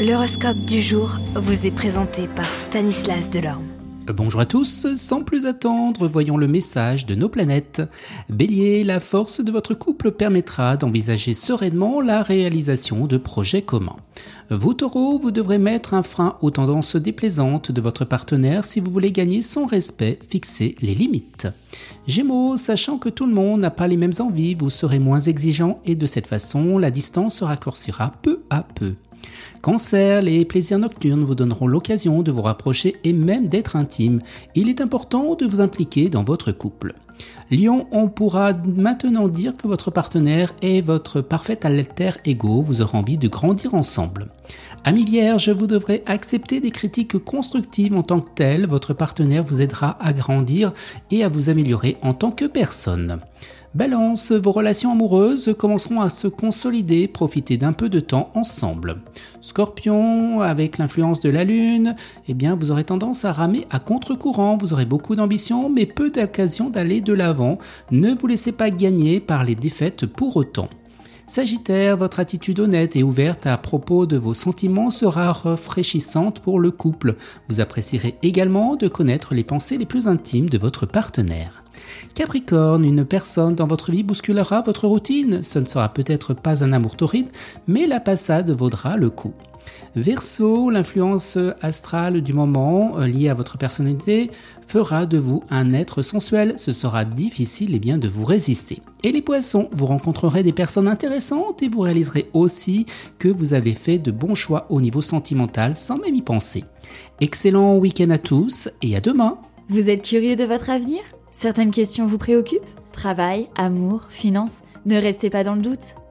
L'horoscope du jour vous est présenté par Stanislas Delorme. Bonjour à tous, sans plus attendre, voyons le message de nos planètes. Bélier, la force de votre couple permettra d'envisager sereinement la réalisation de projets communs. Vous taureau, vous devrez mettre un frein aux tendances déplaisantes de votre partenaire si vous voulez gagner son respect, fixer les limites. Gémeaux, sachant que tout le monde n'a pas les mêmes envies, vous serez moins exigeant et de cette façon, la distance se raccourcira peu à peu. Cancer, les plaisirs nocturnes vous donneront l'occasion de vous rapprocher et même d'être intime. Il est important de vous impliquer dans votre couple. Lion, on pourra maintenant dire que votre partenaire est votre parfait alter ego, vous aurez envie de grandir ensemble. Ami Vierge, vous devrez accepter des critiques constructives en tant que telles, votre partenaire vous aidera à grandir et à vous améliorer en tant que personne. Balance, vos relations amoureuses commenceront à se consolider, profitez d'un peu de temps ensemble. Scorpion, avec l'influence de la lune, eh bien vous aurez tendance à ramer à contre-courant, vous aurez beaucoup d'ambition mais peu d'occasion d'aller de l'avant. Ne vous laissez pas gagner par les défaites pour autant. Sagittaire, votre attitude honnête et ouverte à propos de vos sentiments sera rafraîchissante pour le couple. Vous apprécierez également de connaître les pensées les plus intimes de votre partenaire. Capricorne, une personne dans votre vie bousculera votre routine. Ce ne sera peut-être pas un amour torride, mais la passade vaudra le coup. Verseau, l'influence astrale du moment euh, liée à votre personnalité fera de vous un être sensuel. Ce sera difficile et bien de vous résister. Et les poissons, vous rencontrerez des personnes intéressantes et vous réaliserez aussi que vous avez fait de bons choix au niveau sentimental sans même y penser. Excellent week-end à tous et à demain. Vous êtes curieux de votre avenir? Certaines questions vous préoccupent? Travail, amour, finances? Ne restez pas dans le doute.